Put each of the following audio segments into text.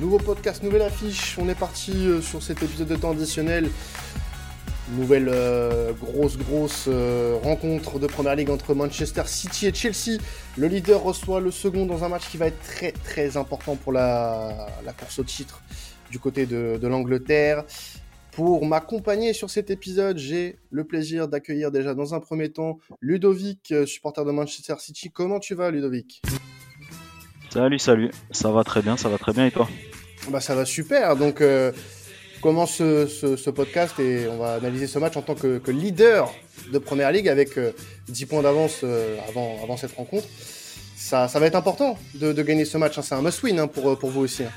Nouveau podcast, nouvelle affiche. On est parti euh, sur cet épisode de temps additionnel. Nouvelle euh, grosse, grosse euh, rencontre de Première Ligue entre Manchester City et Chelsea. Le leader reçoit le second dans un match qui va être très, très important pour la, course au titre du côté de, de l'Angleterre. Pour m'accompagner sur cet épisode, j'ai le plaisir d'accueillir déjà dans un premier temps Ludovic, supporter de Manchester City. Comment tu vas, Ludovic? Salut, salut. Ça va très bien, ça va très bien et toi? Bah, Ça va super. Donc, euh, commence ce, podcast et on va analyser ce match en tant que, leader de Première Ligue avec 10 euh, points d'avance euh, avant, avant cette rencontre. Ça, va être important de, gagner ce match. Hein. C'est un must-win hein, pour, pour vous aussi. Hein.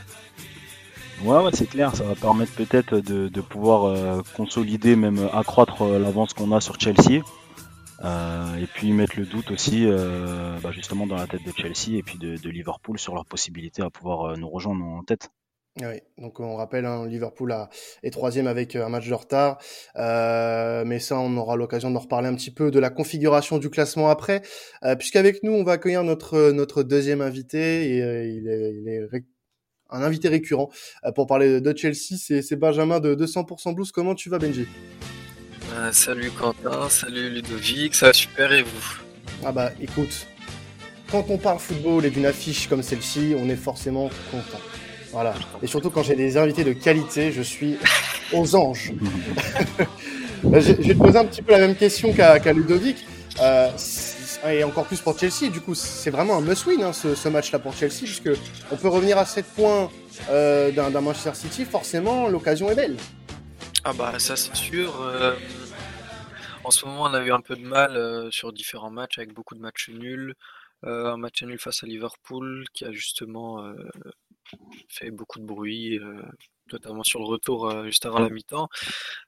Ouais, ouais c'est clair. Ça va permettre peut-être de, de, pouvoir consolider, même accroître l'avance qu'on a sur Chelsea. Et puis mettre le doute aussi bah, justement dans la tête de Chelsea et puis de, Liverpool sur leur possibilité à pouvoir nous rejoindre en tête. Oui, donc on rappelle, hein, Liverpool a, est troisième avec un match de retard, mais ça on aura l'occasion d'en reparler un petit peu de la configuration du classement après, puisqu'avec nous on va accueillir notre notre deuxième invité et il est, il est un invité récurrent pour parler de Chelsea, c'est Benjamin de 200% Blues. Comment tu vas Benji? Euh, salut Quentin, salut Ludovic, ça va super et vous? Ah bah écoute, quand on parle football et d'une affiche comme celle-ci, on est forcément content. Voilà. Et surtout quand j'ai des invités de qualité, je suis aux anges. je, vais te poser un petit peu la même question qu'à Ludovic. Euh, et encore plus pour Chelsea. Du coup, c'est vraiment un must-win hein, ce, match-là pour Chelsea, puisque on peut revenir à 7 points euh, d'un Manchester City. Forcément, l'occasion est belle. Ah bah ça c'est sûr. En ce moment, on a eu un peu de mal euh, sur différents matchs avec beaucoup de matchs nuls. Euh, un match nul face à Liverpool qui a justement euh, fait beaucoup de bruit, notamment sur le retour juste avant la mi-temps.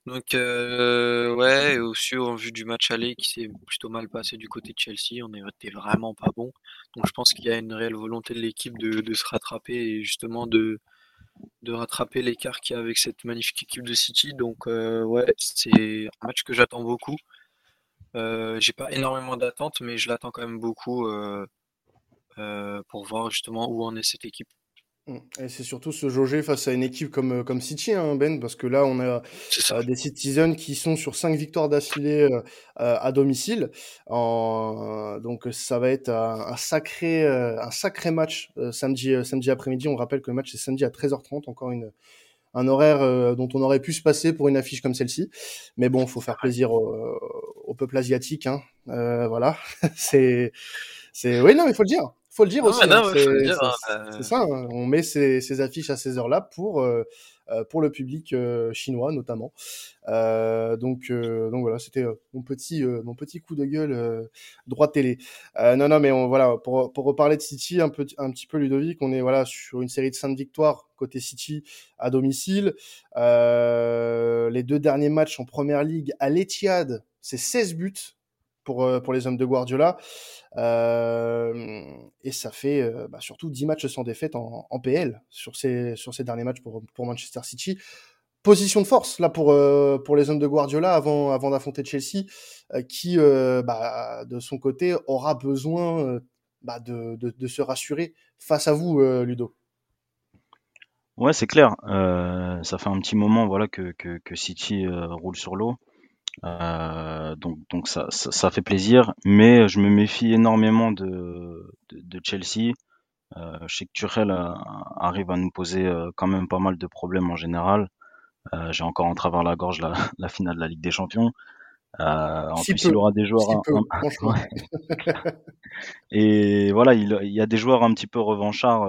Donc, ouais, et aussi en vue du match aller qui s'est plutôt mal passé du côté de Chelsea, on n'était vraiment pas bon. Donc, je pense qu'il y a une réelle volonté de l'équipe de, de, se rattraper et justement de, de rattraper l'écart qu'il y a avec cette magnifique équipe de City. Donc euh, ouais, c'est un match que j'attends beaucoup. Euh, j'ai pas énormément d'attentes, mais je l'attends quand même beaucoup euh, pour voir justement où en est cette équipe. Mmh. Et c'est surtout se jauger face à une équipe comme, euh, comme City, hein, Ben, parce que là, on a euh, des Citizens qui sont sur cinq victoires d'affilée euh, à domicile. En, donc, ça va être un, sacré, un sacré match samedi, samedi après-midi. On rappelle que le match est samedi à 13h30, encore une, un horaire dont on aurait pu se passer pour une affiche comme celle-ci. Mais bon, faut faire plaisir au, peuple asiatique. Hein. voilà, c'est, c'est, oui, non, il faut le dire faut le dire aussi. c'est ça. Hein. On met ces, affiches à ces heures-là pour euh, euh, pour le public euh, chinois notamment. donc donc voilà, c'était mon petit mon petit coup de gueule droit télé. non non mais on, voilà pour pour reparler de City un peu un petit peu Ludovic, on est voilà sur une série de cinq victoires côté City à domicile. les deux derniers matchs en première ligue à l'Etihad, c'est 16 buts pour, euh, pour les hommes de Guardiola. Euh, et ça fait euh, bah, surtout 10 matchs sans défaite en, PL sur ces, sur ces derniers matchs pour, pour Manchester City. Position de force là pour, pour les hommes de Guardiola avant, avant d'affronter Chelsea, qui bah, de son côté aura besoin bah, de, de, se rassurer face à vous, Ludo. Ouais, c'est clair. ça fait un petit moment voilà que, que City roule sur l'eau. Euh, donc donc ça, ça, fait plaisir, mais je me méfie énormément de, de, Chelsea. Euh, je sais que Tuchel arrive à nous poser euh, quand même pas mal de problèmes en général. Euh, J'ai encore en travers la gorge la, la, finale de la Ligue des Champions. Euh, en plus, il aura des joueurs. Et voilà, il, il, y a des joueurs un petit peu revanchards,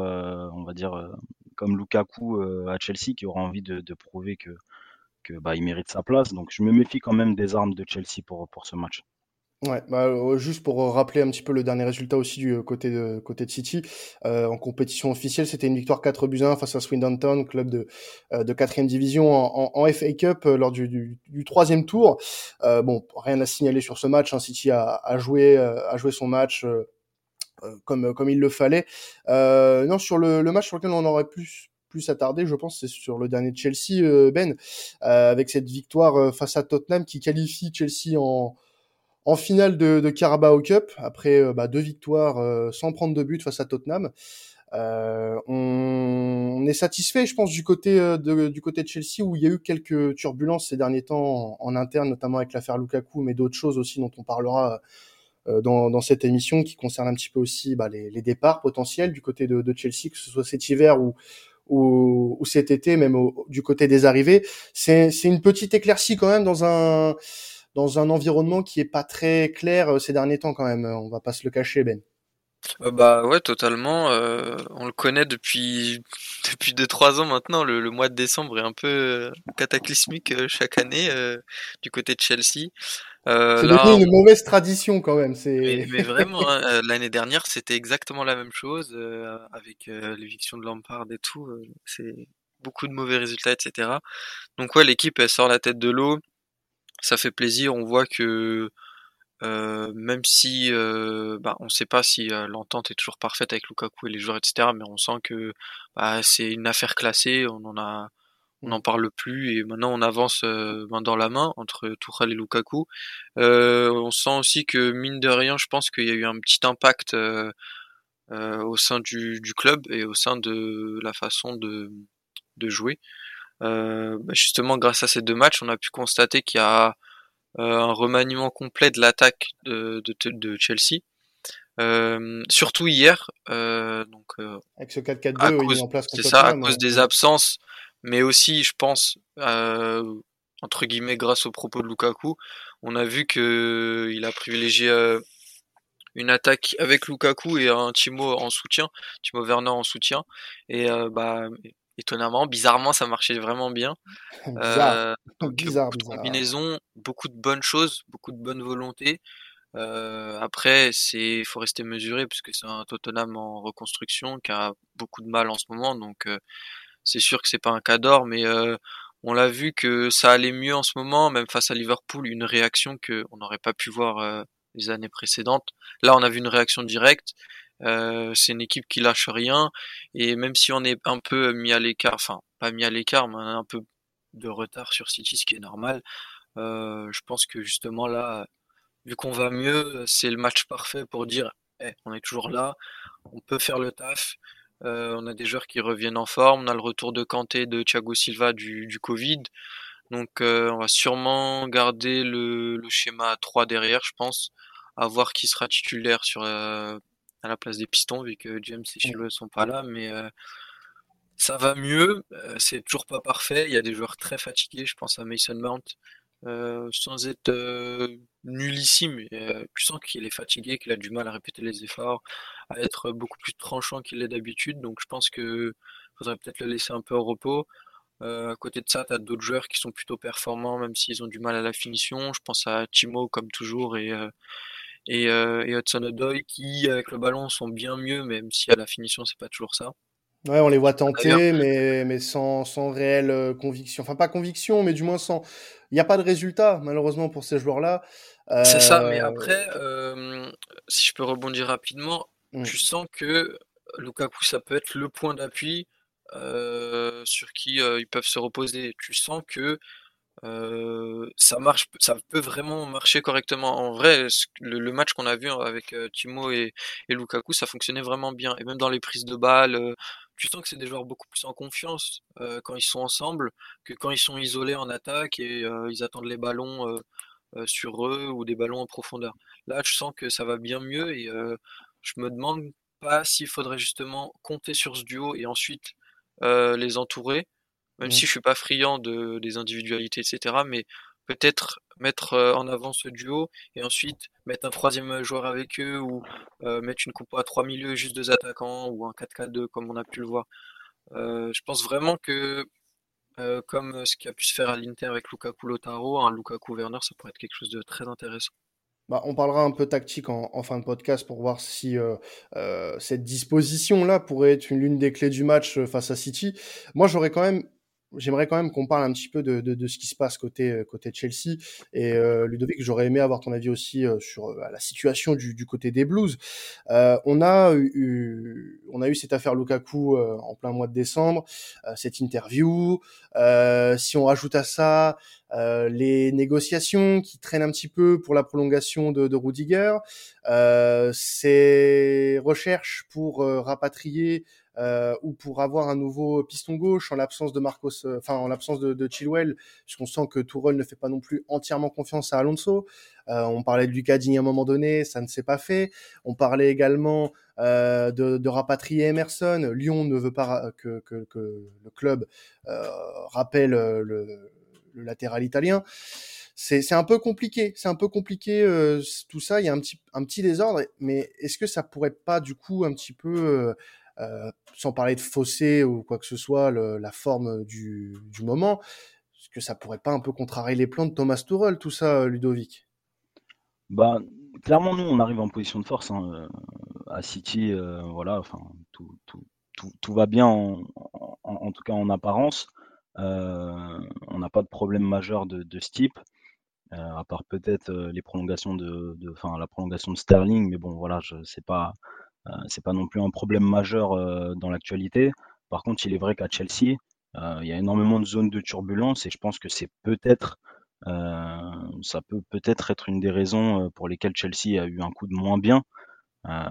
on va dire, comme Lukaku à Chelsea, qui aura envie de, de prouver que bah, il mérite sa place. Donc je me méfie quand même des armes de Chelsea pour, pour ce match. Ouais, bah, euh, juste pour rappeler un petit peu le dernier résultat aussi du côté de, côté de City, euh, en compétition officielle, c'était une victoire 4 buts 1 face à Swindon Town, club de, euh, de 4 division en, en, FA Cup lors du, du, troisième tour. bon, rien à signaler sur ce match, hein. City a, a, joué, a joué son match comme, comme il le fallait. non, sur le, le match sur lequel on aurait plus plus s'attarder, je pense, c'est sur le dernier Chelsea, euh, Ben, euh, avec cette victoire euh, face à Tottenham qui qualifie Chelsea en, finale de, de Carabao Cup après bah, deux victoires sans prendre de but face à Tottenham. On, est satisfait, je pense, du côté de, du côté de Chelsea où il y a eu quelques turbulences ces derniers temps en, interne, notamment avec l'affaire Lukaku, mais d'autres choses aussi dont on parlera dans, cette émission qui concerne un petit peu aussi bah, les, les, départs potentiels du côté de, de, Chelsea, que ce soit cet hiver ou, ou, cet été, même du côté des arrivées. C'est une petite éclaircie quand même dans un dans un environnement qui est pas très clair euh, ces derniers temps quand même. On va pas se le cacher, Ben. Euh, bah ouais, totalement. Euh, on le connaît depuis depuis deux trois ans maintenant. Le, mois de décembre est un peu cataclysmique chaque année du côté de Chelsea. Euh, c'est devenu une mauvaise tradition quand même. C'est. Mais, vraiment, hein, l'année dernière, c'était exactement la même chose avec l'éviction de Lampard et tout. c'est beaucoup de mauvais résultats, etc. Donc ouais, l'équipe elle sort la tête de l'eau ça fait plaisir. On voit que euh, même si euh, bah, on ne sait pas si euh, l'entente est toujours parfaite avec Lukaku et les joueurs, etc. Mais on sent que bah, c'est une affaire classée. On en a, on n'en parle plus et maintenant on avance main dans la main entre Tuchel et Lukaku. on sent aussi que mine de rien, je pense qu'il y a eu un petit impact au sein du, du, club et au sein de la façon de, de jouer. Euh, bah, justement, grâce à ces deux matchs, on a pu constater qu'il y a euh, un remaniement complet de l'attaque de, de, Chelsea. Euh, surtout hier, donc avec ce 4-4-2 en place. C'est ça, à cause des absences, mais aussi, je pense, entre guillemets, grâce aux propos de Lukaku, on a vu que il a privilégié une attaque avec Lukaku et un Timo en soutien, Timo Werner en soutien, et bah étonnamment, bizarrement, ça marchait vraiment bien. bizarre. Euh, bizarre, beaucoup de combinaisons, beaucoup de bonnes choses, beaucoup de bonne volonté. Euh, après, c'est faut rester mesuré parce que c'est un Tottenham en reconstruction qui a beaucoup de mal en ce moment, donc euh, c'est sûr que c'est pas un cas d'or, mais euh, on l'a vu que ça allait mieux en ce moment, même face à Liverpool, une réaction que on n'aurait pas pu voir euh, les années précédentes. Là, on a vu une réaction directe. Euh, c'est une équipe qui lâche rien et même si on est un peu mis à l'écart, enfin pas mis à l'écart, mais on a un peu de retard sur City, ce qui est normal. Je pense que justement là, vu qu'on va mieux, c'est le match parfait pour dire, eh, on est toujours là, on peut faire le taf. Euh, on a des joueurs qui reviennent en forme, on a le retour de Kanté, de Thiago Silva du, Covid. Donc on va sûrement garder le, schéma 3 derrière, je pense, à voir qui sera titulaire sur à la place des pistons, vu que James et Chilwell sont pas là, mais euh, ça va mieux. Euh, c'est toujours pas parfait. Il y a des joueurs très fatigués. Je pense à Mason Mount, euh, sans être nullissime. tu sens qu'il est fatigué, qu'il a du mal à répéter les efforts, à être beaucoup plus tranchant qu'il l'est d'habitude. Donc je pense que faudrait peut-être le laisser un peu au repos. à côté de ça, tu d'autres joueurs qui sont plutôt performants, même s'ils ont du mal à la finition. Je pense à Timo, comme toujours, et, et, euh, et Hudson Odoi qui avec le ballon sont bien mieux même si à la finition c'est pas toujours ça. Ouais, on les voit tenter, mais, mais sans, sans réelle euh, conviction. Enfin, pas conviction, mais du moins sans. Il n'y a pas de résultat, malheureusement, pour ces joueurs-là. C'est ça, mais euh, après, euh, si je peux rebondir rapidement, mmh. tu sens que Lukaku, ça peut être le point d'appui euh, sur qui ils peuvent se reposer. Tu sens que ça marche, ça peut vraiment marcher correctement. En vrai, le, match qu'on a vu avec Timo et, Lukaku, ça fonctionnait vraiment bien. Et même dans les prises de balles, tu sens que c'est des joueurs beaucoup plus en confiance quand ils sont ensemble que quand ils sont isolés en attaque et ils attendent les ballons sur eux ou des ballons en profondeur. Là, je sens que ça va bien mieux et je me demande pas s'il faudrait justement compter sur ce duo et ensuite les entourer même mmh. si je suis pas friand de des individualités, etc. Mais peut-être mettre en avant ce duo et ensuite mettre un troisième joueur avec eux ou mettre une compo à trois milieux juste deux attaquants ou un 4-4-2 comme on a pu le voir. je pense vraiment que comme ce qui a pu se faire à l'Inter avec Lukaku Lotaro, un Lukaku Werner, ça pourrait être quelque chose de très intéressant. Bah, on parlera un peu tactique en, fin de podcast pour voir si euh, euh, cette disposition-là pourrait être une l'une des clés du match face à City. Moi, j'aurais quand même j'aimerais quand même qu'on parle un petit peu de, de, de, ce qui se passe côté euh, côté Chelsea et euh, Ludovic j'aurais aimé avoir ton avis aussi euh, sur euh, la situation du, du, côté des Blues euh, on a eu, on a eu cette affaire Lukaku en plein mois de décembre, cette interview. si on rajoute à ça les négociations qui traînent un petit peu pour la prolongation de, de Rudiger, ces recherches pour rapatrier euh, ou pour avoir un nouveau piston gauche en l'absence de Marcos, euh, enfin en l'absence de, Chilwell, puisqu'on sent que Tourelle ne fait pas non plus entièrement confiance à Alonso. Euh, on parlait de Lucas à un moment donné, ça ne s'est pas fait. On parlait également euh, de, de, rapatrier Emerson. Lyon ne veut pas que, que, que le club euh, rappelle le, le, latéral italien. C'est un peu compliqué, c'est un peu compliqué euh, tout ça. Il y a un petit, un petit désordre, mais est-ce que ça pourrait pas du coup un petit peu euh, sans parler de fossé ou quoi que ce soit, la forme du, moment, est-ce que ça pourrait pas un peu contrarier les plans de Thomas Tuchel, tout ça, euh, Ludovic? Bah, clairement, nous, on arrive en position de force hein, euh, à City. Euh, voilà, enfin, tout, tout, tout, tout, va bien, en, en, tout cas en apparence. Euh, on n'a pas de problème majeur de, ce type. Euh, à part peut-être les prolongations de, enfin la prolongation de Sterling, mais bon voilà, je sais pas, euh, c'est pas non plus un problème majeur euh, dans l'actualité. Par contre, il est vrai qu'à Chelsea, euh, il y a énormément de zones de turbulence et je pense que c'est peut-être ça peut peut-être être une des raisons pour lesquelles Chelsea a eu un coup de moins bien. Euh,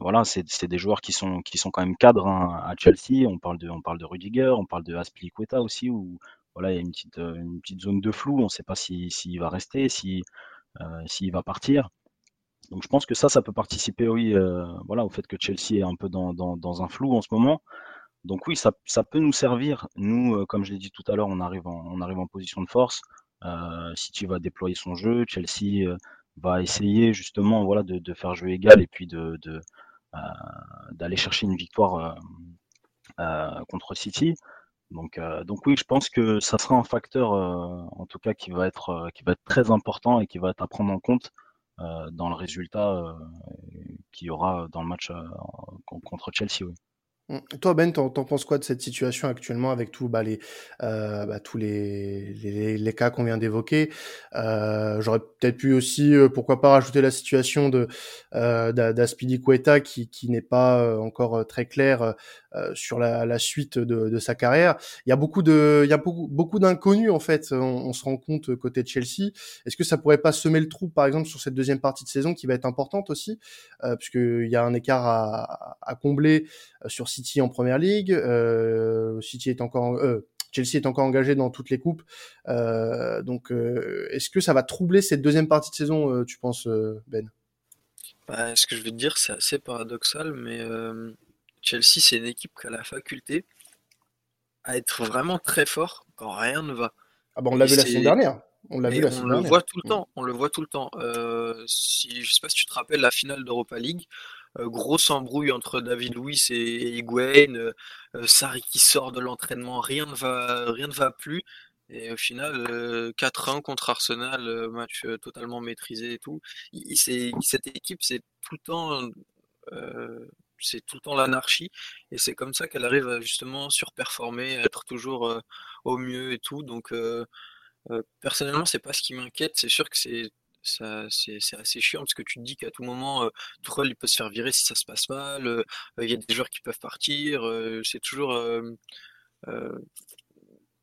voilà, c'est des joueurs qui sont qui sont quand même cadres hein, à Chelsea. On parle de on parle de Rudiger, on parle de Aspilicueta aussi où voilà il y a une petite une petite zone de flou. On ne sait pas s'il si, va rester, si euh, s'il va partir. Donc je pense que ça, ça peut participer, oui, euh, voilà, au fait que Chelsea est un peu dans, un flou en ce moment. Donc oui, ça, ça peut nous servir. Nous, euh, comme je l'ai dit tout à l'heure, on arrive en, position de force. Euh, City va déployer son jeu, Chelsea va essayer justement, voilà, de, faire jeu égal et puis de, d'aller chercher une victoire contre City. Donc, donc oui, je pense que ça sera un facteur, en tout cas, qui va être, qui va être très important et qui va être à prendre en compte dans le résultat euh, qu'il y aura dans le match euh, contre Chelsea. Toi, Ben, t'en, penses quoi de cette situation actuellement avec tout, bah, les, euh, bah, tous les, les, les, cas qu'on vient d'évoquer? Euh, J'aurais peut-être pu aussi, euh, pourquoi pas, rajouter la situation de euh, d'Aspidi Queta qui, qui n'est pas euh, encore euh, très clair sur la, la suite de, de, sa carrière. Il y a beaucoup de, il y a beaucoup, beaucoup d'inconnus en fait. On, on, se rend compte côté de Chelsea. Est-ce que ça pourrait pas semer le trou, par exemple, sur cette deuxième partie de saison qui va être importante aussi, puisqu'il y a un écart à, à combler sur City en première ligue. Euh, City est encore, euh, Chelsea est encore engagé dans toutes les coupes. Euh, donc, est-ce que ça va troubler cette deuxième partie de saison, tu penses, Ben? Bah, Ce que je veux te dire, c'est assez paradoxal, mais Chelsea, c'est une équipe qui a la faculté à être vraiment très fort quand rien ne va. Ah bah on l'a vu la semaine dernière. On l'a vu la on le voit tout le temps. On le voit tout le temps. Euh, si je sais pas si tu te rappelles la finale d'Europa League, grosse embrouille entre David Luiz et Higuain, euh, euh, Sarri qui sort de l'entraînement, rien ne va, rien ne va plus. Et au final, 4-1 contre Arsenal, match totalement maîtrisé et tout. Cette équipe, c'est tout le temps, c'est tout le temps l'anarchie. Et c'est comme ça qu'elle arrive à justement surperformer, être toujours au mieux et tout. Donc, personnellement, c'est pas ce qui m'inquiète. C'est sûr que c'est ça, c'est, assez chiant parce que tu te dis qu'à tout moment, euh, il peut se faire virer si ça se passe mal. Euh, il y a des joueurs qui peuvent partir. Euh, c'est toujours. Euh,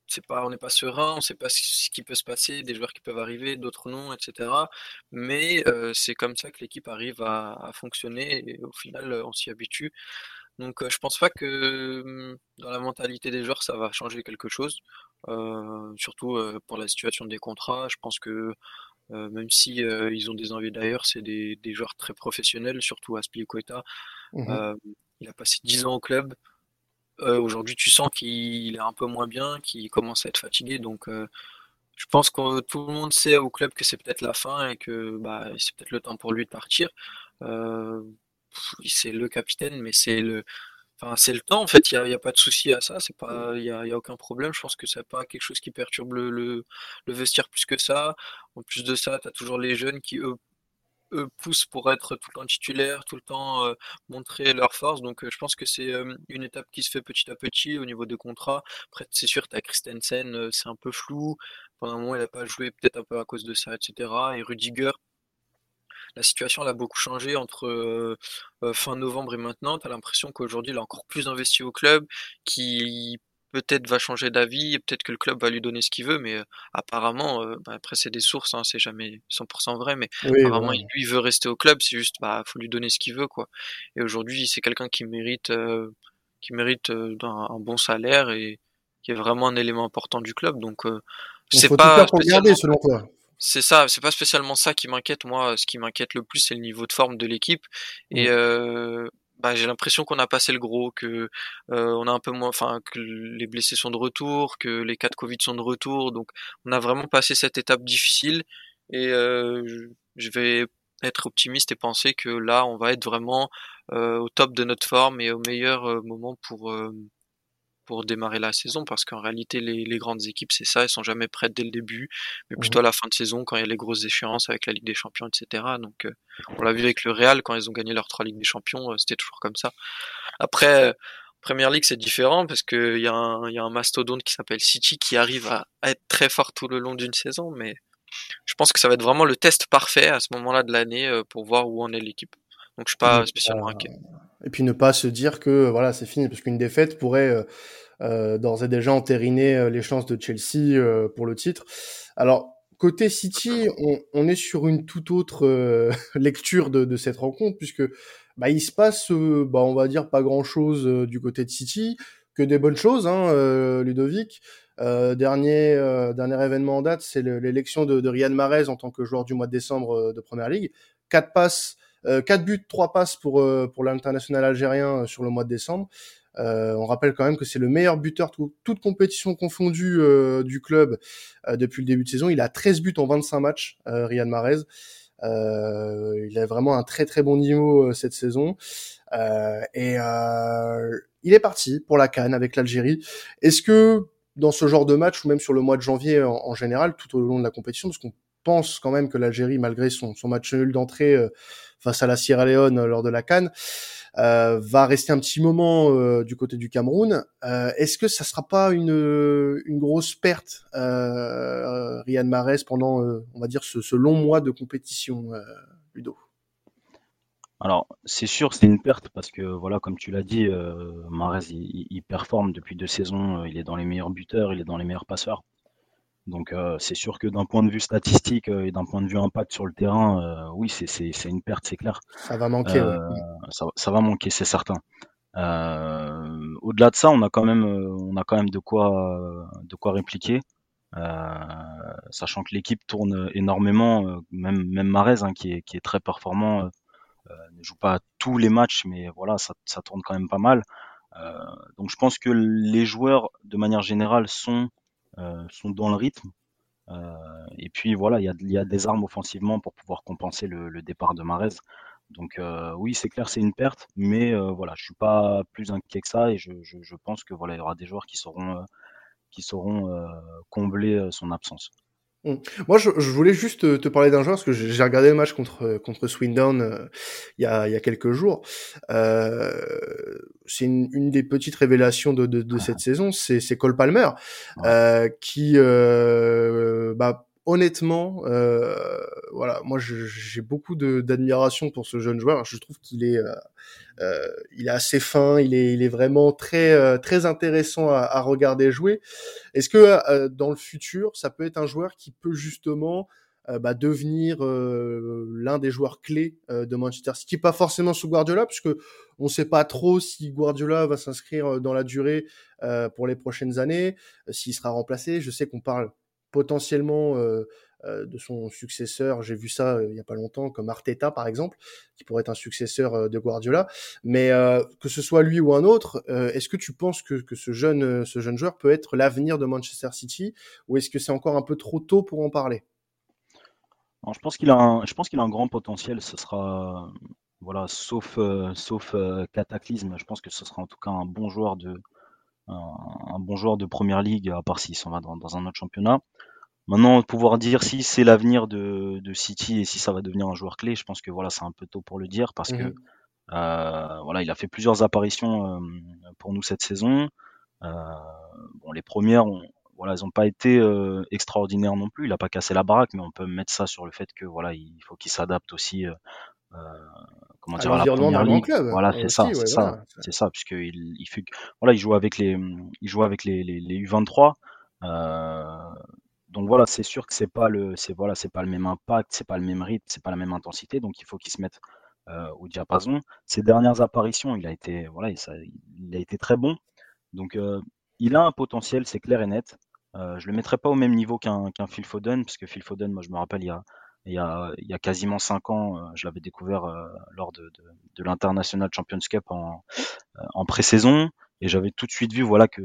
c'est pas, on n'est pas serein, on sait pas ce qui peut se passer, des joueurs qui peuvent arriver, d'autres non, etc. Mais c'est comme ça que l'équipe arrive à, fonctionner et au final, on s'y habitue. Donc je pense pas que mmh, dans la mentalité des joueurs, ça va changer quelque chose. surtout pour la situation des contrats. Je pense que euh, même si euh, ils ont des envies d'ailleurs, c'est des, des, joueurs très professionnels, surtout Aspilicueta. Mmh euh, il a passé 10 ans au club. Aujourd'hui, tu sens qu'il est un peu moins bien, qu'il commence à être fatigué. Donc, je pense que tout le monde sait au club que c'est peut-être la fin et que bah, c'est peut-être le temps pour lui de partir. c'est le capitaine, mais c'est le, Enfin, c'est le temps, en fait, il n'y a, a, pas de souci à ça, il n'y a, a, aucun problème. Je pense que c'est pas quelque chose qui perturbe le, le, le, vestiaire plus que ça. En plus de ça, tu as toujours les jeunes qui, eux, eux, poussent pour être tout le temps titulaires, tout le temps euh, montrer leur force. Donc, euh, je pense que c'est euh, une étape qui se fait petit à petit au niveau des contrats. Après, c'est sûr, tu as Christensen, c'est un peu flou. Pendant un moment, il n'a pas joué, peut-être un peu à cause de ça, etc. Et Rudiger, la situation elle a beaucoup changé entre fin novembre et maintenant. Tu as l'impression qu'aujourd'hui il a encore plus investi au club, qui peut-être va changer d'avis, peut-être que le club va lui donner ce qu'il veut, mais apparemment, bah, après c'est des sources, hein, c'est jamais 100% vrai, mais apparemment lui il veut rester au club, c'est juste bah faut lui donner ce qu'il veut quoi. Et aujourd'hui c'est quelqu'un qui mérite qui mérite un, un, bon salaire et qui est vraiment un élément important du club, donc c'est pas selon toi. C'est ça, c'est pas spécialement ça qui m'inquiète. Moi, ce qui m'inquiète le plus, c'est le niveau de forme de l'équipe. Et euh, bah, j'ai l'impression qu'on a passé le gros, que euh, on a un peu moins, enfin, que les blessés sont de retour, que les cas de Covid sont de retour. Donc, on a vraiment passé cette étape difficile. Et euh, je vais être optimiste et penser que là, on va être vraiment euh, au top de notre forme et au meilleur moment pour pour démarrer la saison parce qu'en réalité les, les, grandes équipes c'est ça elles sont jamais prêtes dès le début mais mmh plutôt à la fin de saison quand il y a les grosses échéances avec la Ligue des Champions etc donc euh, on l'a vu avec le Real quand ils ont gagné leurs trois Ligues des Champions euh, c'était toujours comme ça. Après Première Ligue c'est différent parce qu'il y, a un, y a un mastodonte qui s'appelle City qui arrive à, être très fort tout le long d'une saison mais je pense que ça va être vraiment le test parfait à ce moment-là de l'année euh, pour voir où en est l'équipe. Donc je suis pas spécialement inquiet et puis ne pas se dire que voilà c'est fini parce qu'une défaite pourrait euh, euh, d'ores et déjà entériner euh, les chances de Chelsea euh, pour le titre. Alors côté City, on, on est sur une toute autre euh, lecture de, de, cette rencontre puisque bah, il se passe, bah, on va dire pas grand chose du côté de City, que des bonnes choses, hein, Ludovic. dernier dernier événement en date, c'est l'élection de, de Riyad Mahrez en tant que joueur du mois de décembre de Première Ligue. Quatre passes euh, 4 buts, 3 passes pour, euh, pour l'international algérien euh, sur le mois de décembre. Euh, on rappelle quand même que c'est le meilleur buteur tout, toute compétition confondue euh, du club euh, depuis le début de saison. Il a 13 buts en 25 matchs, Riyad Mahrez. il a vraiment un très très bon niveau cette saison. et il est parti pour la Cannes avec l'Algérie. Est-ce que dans ce genre de match, ou même sur le mois de janvier en, en général, tout au long de la compétition, parce qu'on pense quand même que l'Algérie, malgré son, son match nul d'entrée face à la Sierra Leone lors de la Cannes, euh, va rester un petit moment euh, du côté du Cameroun. Euh, Est-ce que ça sera pas une, grosse perte, euh, Riyad pendant, euh, on va dire, ce, long mois de compétition, euh, Ludo? Alors, c'est sûr, c'est une perte parce que, voilà, comme tu l'as dit, euh, Mahrez, il, performe depuis deux saisons. Il est dans les meilleurs buteurs, il est dans les meilleurs passeurs. Donc euh, c'est sûr que d'un point de vue statistique euh, et d'un point de vue impact sur le terrain, euh, oui, c'est une perte, c'est clair. Ça va manquer. Ouais. Ça, ça, va manquer, c'est certain. Au-delà de ça, on a quand même, on a quand même de quoi, de quoi répliquer. sachant que l'équipe tourne énormément, même même Marez hein, qui est qui est très performant, ne joue pas tous les matchs, mais voilà, ça, ça tourne quand même pas mal. donc je pense que les joueurs, de manière générale, sont euh, sont dans le rythme. Euh, et puis voilà, il y a, y a, des armes offensivement pour pouvoir compenser le, départ de Marez. Donc euh, oui, c'est clair, c'est une perte, mais euh, voilà, je suis pas plus inquiet que ça et je, pense que voilà, il y aura des joueurs qui euh, qui sauront combler son absence. Mmh. Moi, je, je, voulais juste te, parler d'un joueur parce que j'ai regardé le match contre contre Swindon euh, il, y a, il y a quelques jours. Euh, c'est une, une, des petites révélations de, de, de cette saison, c'est Cole Palmer euh, qui, euh, bah, honnêtement, euh, voilà, moi j'ai beaucoup d'admiration pour ce jeune joueur. Je trouve qu'il est, euh, euh, il est assez fin, il est, il est vraiment très, euh, très intéressant à, à, regarder jouer. Est-ce que euh, dans le futur, ça peut être un joueur qui peut justement euh, bah, devenir l'un des joueurs clés de Manchester City, pas forcément sous Guardiola, puisque on ne sait pas trop si Guardiola va s'inscrire dans la durée pour les prochaines années, s'il sera remplacé. Je sais qu'on parle potentiellement de son successeur. J'ai vu ça il y a pas longtemps, comme Arteta par exemple, qui pourrait être un successeur de Guardiola. Mais que ce soit lui ou un autre, est-ce que tu penses que, ce jeune ce jeune joueur peut être l'avenir de Manchester City, ou est-ce que c'est encore un peu trop tôt pour en parler? Je pense qu'il a un, a un grand potentiel. Ce sera voilà, sauf sauf cataclysme, je pense que ce sera en tout cas un bon joueur de un, bon joueur de première ligue, à part s'il s'en va dans, dans, un autre championnat. Maintenant, pouvoir dire si c'est l'avenir de, de, City et si ça va devenir un joueur clé, je pense que voilà, c'est un peu tôt pour le dire parce mmh. que euh, voilà, il a fait plusieurs apparitions euh, pour nous cette saison. Euh, bon, les premières, on, voilà, elles n'ont pas été extraordinaires non plus. Il n'a pas cassé la baraque, mais on peut mettre ça sur le fait que voilà, il faut qu'il s'adapte aussi. Comment dire à. Club, voilà, c'est ça, c'est ça, c'est ça, puisqu'il il fait, voilà, il joue avec les, il joue avec les, les, les U23. donc voilà, c'est sûr que c'est pas le, c'est voilà, c'est pas le même impact, c'est pas le même rythme, c'est pas la même intensité. Donc il faut qu'il se mette au diapason. Ses dernières apparitions, il a été, voilà, il, il a été très bon. Donc il a un potentiel, c'est clair et net. Euh, je le mettrai pas au même niveau qu'un Phil Foden, parce que Phil Foden, moi je me rappelle, il y a, il y a, il y a quasiment 5 ans, euh, je l'avais découvert euh, lors de, de, de l'International Champions Cup en, euh, en pré-saison, et j'avais tout de suite vu voilà que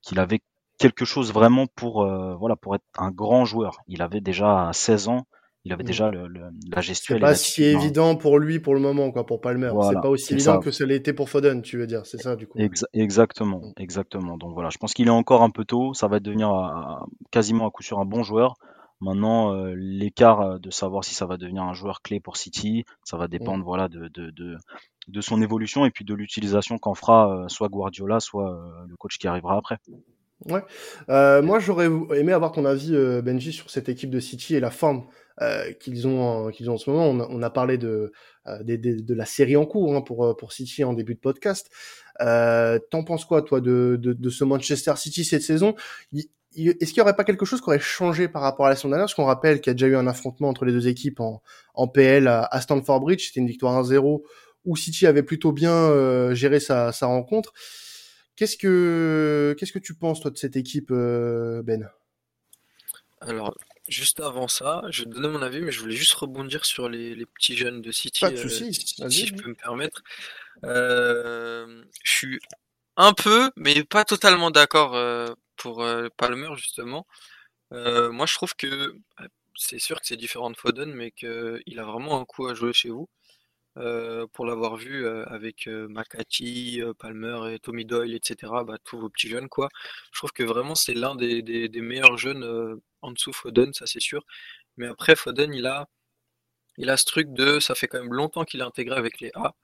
qu'il avait quelque chose vraiment pour voilà pour être un grand joueur. Il avait déjà 16 ans, il avait mmh. déjà le, le, la gestuelle. C'est pas si évident pour lui pour le moment, quoi, pour Palmer. c'est pas aussi évident que ça l'était pour Foden, tu veux dire, c'est ça, du coup. exactement, mmh. exactement. Donc voilà, je pense qu'il est encore un peu tôt. Ça va devenir quasiment à coup sûr un bon joueur. Maintenant, euh, l'écart euh, de savoir si ça va devenir un joueur clé pour City, ça va dépendre, mmh. voilà, de, de, de, de, son évolution et puis de l'utilisation qu'en fera euh, soit Guardiola, soit le coach qui arrivera après. Ouais. Moi, j'aurais aimé avoir ton avis, Benji, sur cette équipe de City et la forme euh, qu'ils ont, qu'ils ont en ce moment. On a, on a parlé de, euh, de, de, la série en cours hein, pour, pour City en début de podcast. Euh, T'en penses quoi, toi, de, de, de, ce Manchester City cette saison? Est-ce qu'il n'y aurait pas quelque chose qui aurait changé par rapport à la saison dernière? Parce qu'on rappelle qu'il y a déjà eu un affrontement entre les deux équipes en, en PL à, à Stamford Bridge. C'était une victoire 1-0 où City avait plutôt bien euh, géré sa, sa rencontre. Qu'est-ce que qu'est-ce que tu penses toi de cette équipe, euh, Ben? Alors, Juste avant ça, je vais donner mon avis, mais je voulais juste rebondir sur les, les petits jeunes de City, euh, si, je peux me permettre. Euh, je suis un peu, mais pas totalement d'accord euh, pour Palmer, justement. Moi, je trouve que c'est sûr que c'est différent de Foden, mais qu'il a vraiment un coup à jouer chez vous. Euh, pour l'avoir vu euh, avec euh, Makati, Palmer et Tommy Doyle, etc. Bah, tous vos petits jeunes, quoi. Je trouve que vraiment c'est l'un des, des, meilleurs jeunes en dessous Foden, ça c'est sûr. Mais après, Foden, il a, il a ce truc de, ça fait quand même longtemps qu'il est intégré avec les A.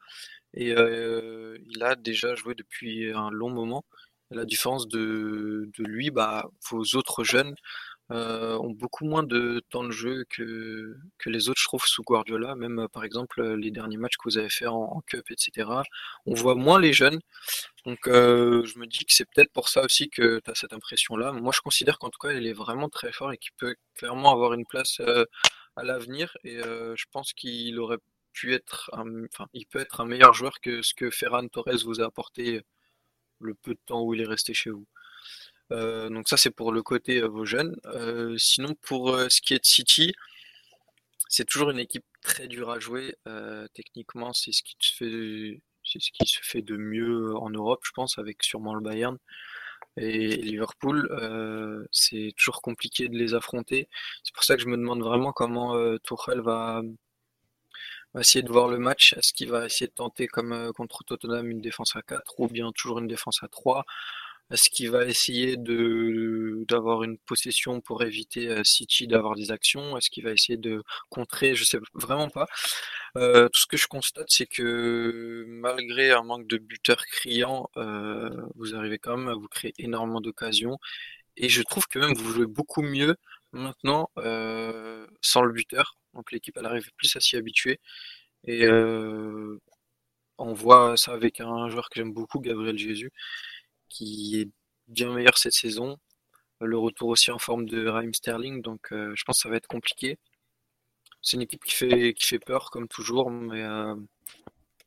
Et il a déjà joué depuis un long moment. la différence de, de lui, bah, vos autres jeunes, euh, ont beaucoup moins de temps de jeu que, les autres, je trouve, sous Guardiola. Même euh, par exemple euh, les derniers matchs que vous avez fait en, Cup, etc. On voit moins les jeunes. Donc je me dis que c'est peut-être pour ça aussi que tu as cette impression-là. Moi, je considère qu'en tout cas, il est vraiment très fort et qu'il peut clairement avoir une place à l'avenir. Et je pense qu'il aurait pu être, peut être un meilleur joueur que ce que Ferran Torres vous a apporté le peu de temps où il est resté chez vous. Euh, donc ça c'est pour le côté euh, vos jeunes. Euh, sinon pour ce qui est de City, c'est toujours une équipe très dure à jouer. techniquement, c'est ce qui se fait, ce qui se fait de mieux en Europe, je pense, avec sûrement le Bayern et Liverpool. c'est toujours compliqué de les affronter. C'est pour ça que je me demande vraiment comment va, va, essayer de voir le match. Est-ce qu'il va essayer de tenter comme contre Tottenham une défense à 4 ou bien toujours une défense à 3 est-ce qu'il va essayer de d'avoir une possession pour éviter euh, City d'avoir des actions? Est-ce qu'il va essayer de contrer? Je sais vraiment pas. Euh, tout ce que je constate, c'est que malgré un manque de buteurs criants, euh, vous arrivez quand même à vous créer énormément d'occasions. Et je trouve que même vous jouez beaucoup mieux maintenant sans le buteur. Donc l'équipe, elle arrive plus à s'y habituer. Et on voit ça avec un joueur que j'aime beaucoup, Gabriel Jésus qui est bien meilleur cette saison. Le retour aussi en forme de Raheem Sterling, donc euh, je pense que ça va être compliqué. C'est une équipe qui fait, qui fait peur, comme toujours, mais il euh,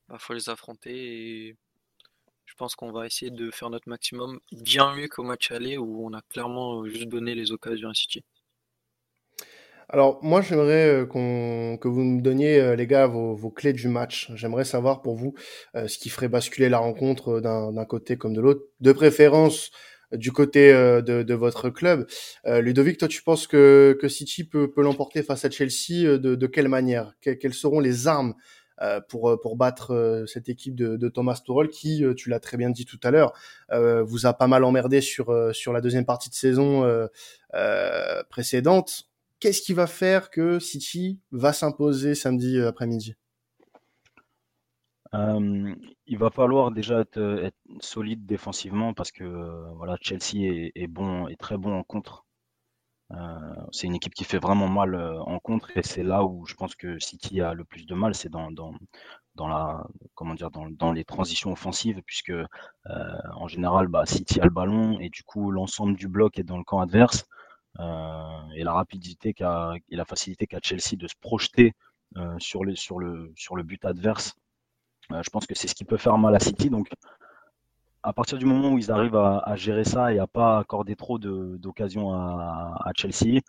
bah, faut les affronter et je pense qu'on va essayer de faire notre maximum bien mieux qu'au match aller où on a clairement juste donné les occasions à City. Alors, moi, j'aimerais euh, qu'on, que vous me donniez, euh, les gars, vos, vos clés du match. J'aimerais savoir pour vous euh, ce qui ferait basculer la rencontre d'un, côté comme de l'autre, de préférence du côté de, de, votre club. Ludovic, toi, tu penses que, que City peut, peut l'emporter face à Chelsea de, de quelle manière? Quelles seront les armes pour, pour battre cette équipe de, de Thomas Tuchel qui, tu l'as très bien dit tout à l'heure, vous a pas mal emmerdé sur, sur la deuxième partie de saison précédente? Qu'est-ce qui va faire que City va s'imposer samedi euh, après-midi? Il va falloir déjà être, solide défensivement parce que Chelsea est, bon, est très bon en contre. c'est une équipe qui fait vraiment mal en contre et c'est là où je pense que City a le plus de mal, c'est dans les transitions offensives puisque en général bah, City a le ballon et du coup l'ensemble du bloc est dans le camp adverse et la rapidité qu'a et la facilité qu'a Chelsea de se projeter sur, les, sur, le, sur le but adverse euh, je pense que c'est ce qui peut faire mal à City. Donc, à partir du moment où ils arrivent à, gérer ça et à pas accorder trop d'occasions à, Chelsea,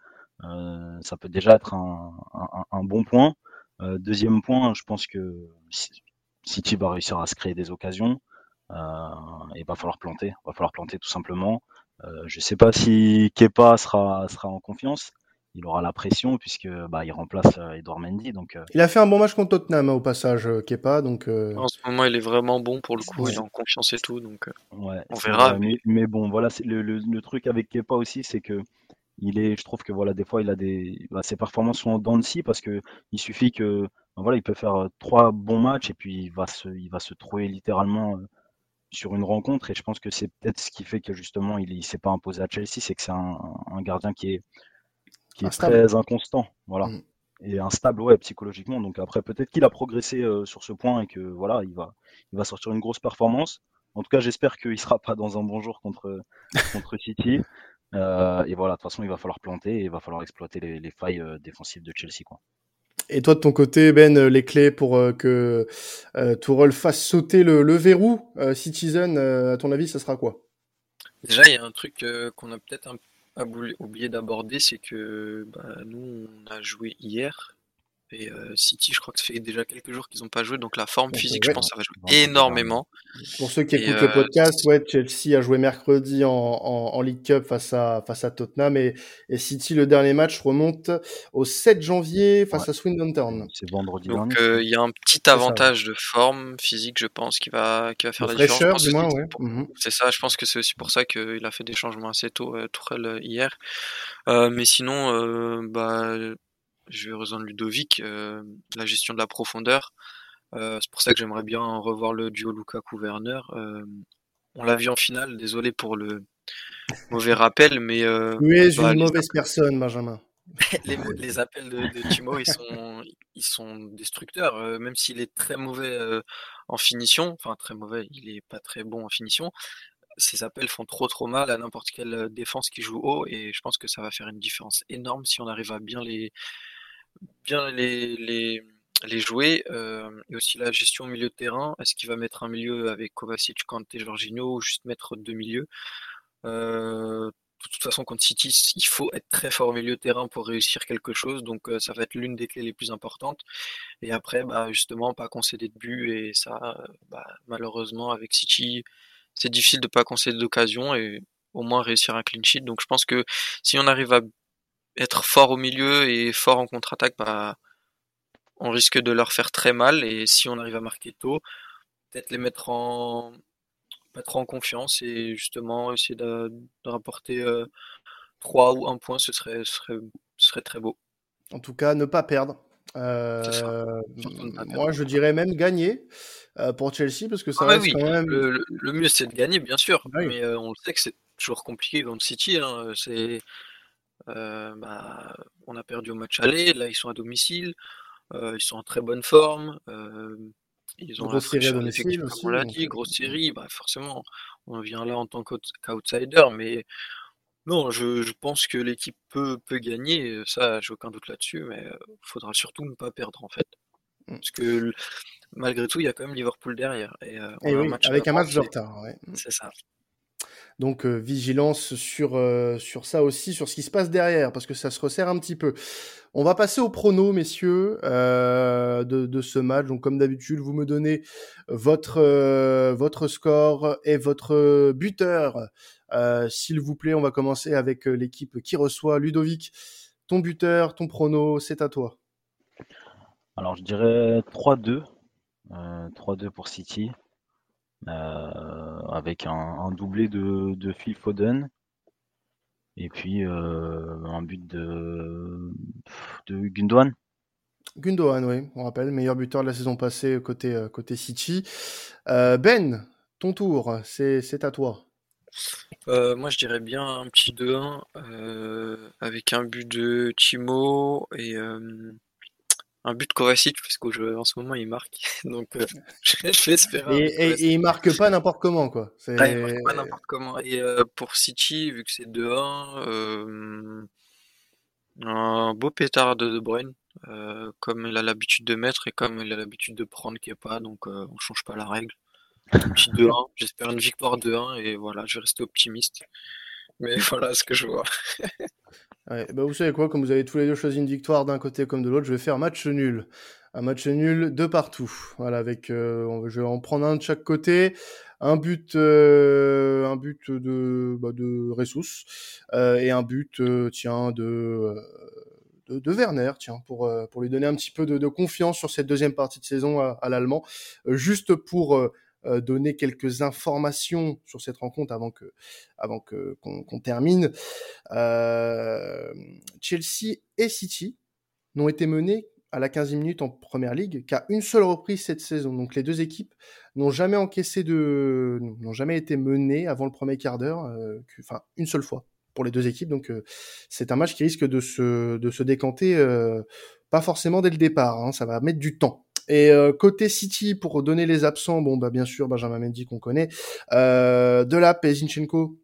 euh, ça peut déjà être un, bon point. Euh, deuxième point, je pense que City va réussir à se créer des occasions. et il va falloir planter, va falloir planter tout simplement. Je ne sais pas si Kepa sera, sera en confiance il aura la pression puisque bah, il remplace euh, Edouard Mendy. Donc, euh. Il a fait un bon match contre Tottenham hein, au passage, euh, Kepa. Donc, En ce moment, il est vraiment bon pour le coup, il est en confiance et tout. Donc, ouais, on verra. mais... bon, voilà, le, le, truc avec Kepa aussi, c'est que il est, je trouve que voilà, des fois, il a des, bah, ses performances sont dans le si parce que il suffit que, bah, voilà, il peut faire trois bons matchs et puis il va se, il va se trouver littéralement sur une rencontre. Et je pense que c'est peut-être ce qui fait que justement, il, ne s'est pas imposé à Chelsea, c'est que c'est un, un, gardien qui est qui est très inconstant, voilà. Mm. Et instable, ouais, psychologiquement. Donc après, peut-être qu'il a progressé euh, sur ce point et que voilà, il va, il va sortir une grosse performance. En tout cas, j'espère qu'il sera pas dans un bon jour contre, contre City. Euh, et voilà, de toute façon, il va falloir planter et il va falloir exploiter les, failles euh, défensives de Chelsea, quoi. Et toi, de ton côté, Ben, les clés pour que Tourelle fasse sauter le, verrou Citizen, à ton avis, ça sera quoi? Déjà, il y a un truc qu'on a peut-être oublié d'aborder, c'est que bah, nous, on a joué hier. Et euh, City, je crois que ça fait déjà quelques jours qu'ils n'ont pas joué, donc la forme physique, je pense, ça va jouer énormément. Pour ceux qui écoutent le euh, podcast, ouais, Chelsea a joué mercredi en, en, League Cup face à, face à Tottenham et, et, City, le dernier match remonte au 7 janvier face à Swindon Town. C'est vendredi Donc euh, il y a un petit avantage de forme physique, je pense, qui va, qui va faire la différence. Mhm. C'est ça, je pense que c'est aussi pour ça qu'il a fait des changements assez tôt, Tourelle, hier. mais sinon, bah je vais rejoindre Ludovic, euh, la gestion de la profondeur. Euh, c'est pour ça que j'aimerais bien revoir le duo Lukaku-Werner. Euh, on l'a vu en finale, désolé pour le mauvais rappel, mais. tu es une mauvaise personne, Benjamin. les, appels de, Timo, ils sont, ils sont destructeurs. même s'il est très mauvais en finition, enfin très mauvais, il est pas très bon en finition ces appels font trop trop mal à n'importe quelle défense qui joue haut et je pense que ça va faire une différence énorme si on arrive à bien les, bien les, les, les jouer. Euh, et aussi la gestion au milieu de terrain. Est-ce qu'il va mettre un milieu avec Kovacic, Kanté, Jorginho ou juste mettre deux milieux? Euh, de toute façon, contre City, il faut être très fort au milieu de terrain pour réussir quelque chose. Donc, euh, ça va être l'une des clés les plus importantes. Et après, bah, justement, pas concéder de but. Et ça, bah, malheureusement, avec City, c'est difficile de pas concéder d'occasion et au moins réussir un clean sheet. Donc, je pense que si on arrive à être fort au milieu et fort en contre-attaque, bah, on risque de leur faire très mal. Et si on arrive à marquer tôt, peut-être les mettre en confiance et justement essayer de, rapporter 3 euh, ou 1 point, ce serait, serait, serait très beau. En tout cas, ne pas perdre. Euh, moi, je dirais même gagner euh, pour Chelsea parce que ça ah reste quand même. Le, mieux, c'est de gagner, bien sûr, mais on sait que c'est toujours compliqué contre City. Hein. C'est euh, bah, on a perdu au match aller, là ils sont à domicile, euh, ils sont en très bonne forme. Euh, ils ont grosse série à domicile on l'a dit, grosse série, bah forcément, on vient là en tant qu'outsider, mais non, je, je pense que l'équipe peut, peut gagner, ça, j'ai aucun doute là-dessus, mais il faudra surtout ne pas perdre en fait. Mmh. Parce que malgré tout, il y a quand même Liverpool derrière. Et, avec un match de retard. C'est ça. Donc euh, vigilance sur, euh, sur ça aussi, sur ce qui se passe derrière, parce que ça se resserre un petit peu. On va passer au prono, messieurs, euh, de, ce match. Donc comme d'habitude, vous me donnez votre, votre score et votre buteur. S'il vous plaît, on va commencer avec l'équipe qui reçoit. Ludovic, ton buteur, ton prono, c'est à toi. Alors je dirais 3-2. 3-2 pour City. Euh, avec un, doublé de, de, Phil Foden. Et puis euh, un but de, de Gundogan. Gundogan, oui, on rappelle, meilleur buteur de la saison passée côté, côté City. ben, ton tour, c'est à toi. moi, je dirais bien un petit 2-1 avec un but de Timo et un but Kovacic parce qu'en ce moment il marque. Donc euh, je, vais espérer et, et, il marque pas n'importe comment quoi. Il marque pas n'importe comment. Et euh, pour City vu que c'est 2-1 euh, un beau pétard de De Bruyne comme il a l'habitude de mettre et comme il a l'habitude de prendre qui est pas donc on change pas la règle. Un petit 2-1 j'espère une victoire 2-1 et voilà je vais rester optimiste mais voilà ce que je vois Ouais, bah vous savez quoi, comme vous avez tous les deux choisi une victoire d'un côté comme de l'autre, je vais faire match nul. Un match nul de partout. Voilà, avec, euh, je vais en prendre un de chaque côté. Un but, euh, un but de, bah, de Ressus euh, et un but, euh, tiens, de, de, Werner, tiens, pour, pour lui donner un petit peu de, de confiance sur cette deuxième partie de saison à, à l'allemand, juste pour euh, donner quelques informations sur cette rencontre avant que avant que qu'on termine. Euh, Chelsea et City n'ont été menés à la 15e minute en première ligue qu'à une seule reprise cette saison. Donc les deux équipes n'ont jamais encaissé de, n'ont jamais été menées avant le premier quart d'heure, euh, enfin une seule fois pour les deux équipes. Donc euh, c'est un match qui risque de se, de se décanter, euh, pas forcément dès le départ. Hein, ça va mettre du temps. Et euh, côté City, pour donner les absents, bon bah bien sûr Benjamin Mendy qu'on connaît, euh, Delap et Zinchenko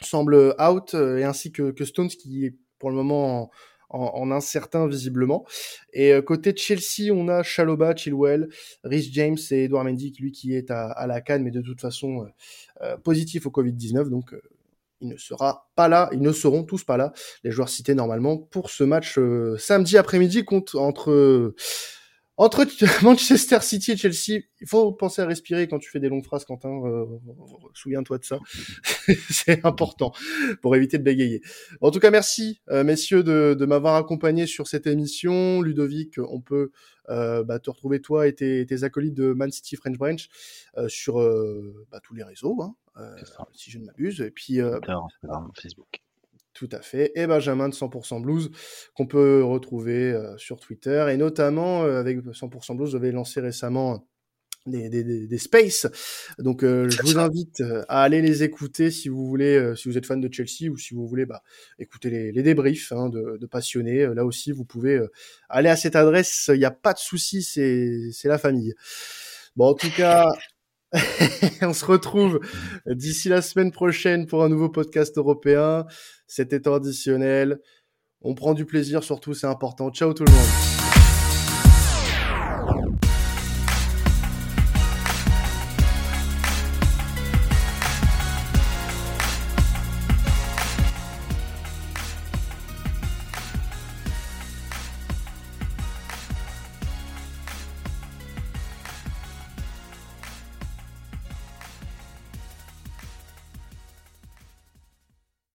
semblent out, euh, et ainsi que, Stones qui est pour le moment en, incertain visiblement. Et euh, côté Chelsea, on a Chaloba, Chilwell, Rhys James et Edouard Mendy, lui qui est à, la canne, mais de toute façon positif au Covid-19, donc il ne sera pas là, ils ne seront tous pas là, les joueurs cités normalement, pour ce match samedi après-midi contre entre entre Manchester City et Chelsea, il faut penser à respirer quand tu fais des longues phrases, Quentin. Euh, Souviens-toi de ça. c'est important pour éviter de bégayer. En tout cas, merci, euh, messieurs, de, de m'avoir accompagné sur cette émission. Ludovic, on peut euh, bah, te retrouver, toi et tes, tes, acolytes de Man City French Branch, sur bah, tous les réseaux, hein, si je ne m'abuse. Et puis, Facebook. Tout à fait. Et Benjamin de 100% Blues, qu'on peut retrouver euh, sur Twitter. Et notamment, euh, avec 100% Blues, j'avais lancé récemment des, des, des, des spaces. Donc, euh, je vous invite à aller les écouter si vous voulez, si vous êtes fan de Chelsea ou si vous voulez bah, écouter les, les débriefs hein, de, de, passionnés. Là aussi, vous pouvez aller à cette adresse. Il n'y a pas de souci, c'est la famille. Bon, en tout cas, on se retrouve d'ici la semaine prochaine pour un nouveau podcast européen. C'était traditionnel. On prend du plaisir surtout, c'est important. Ciao tout le monde.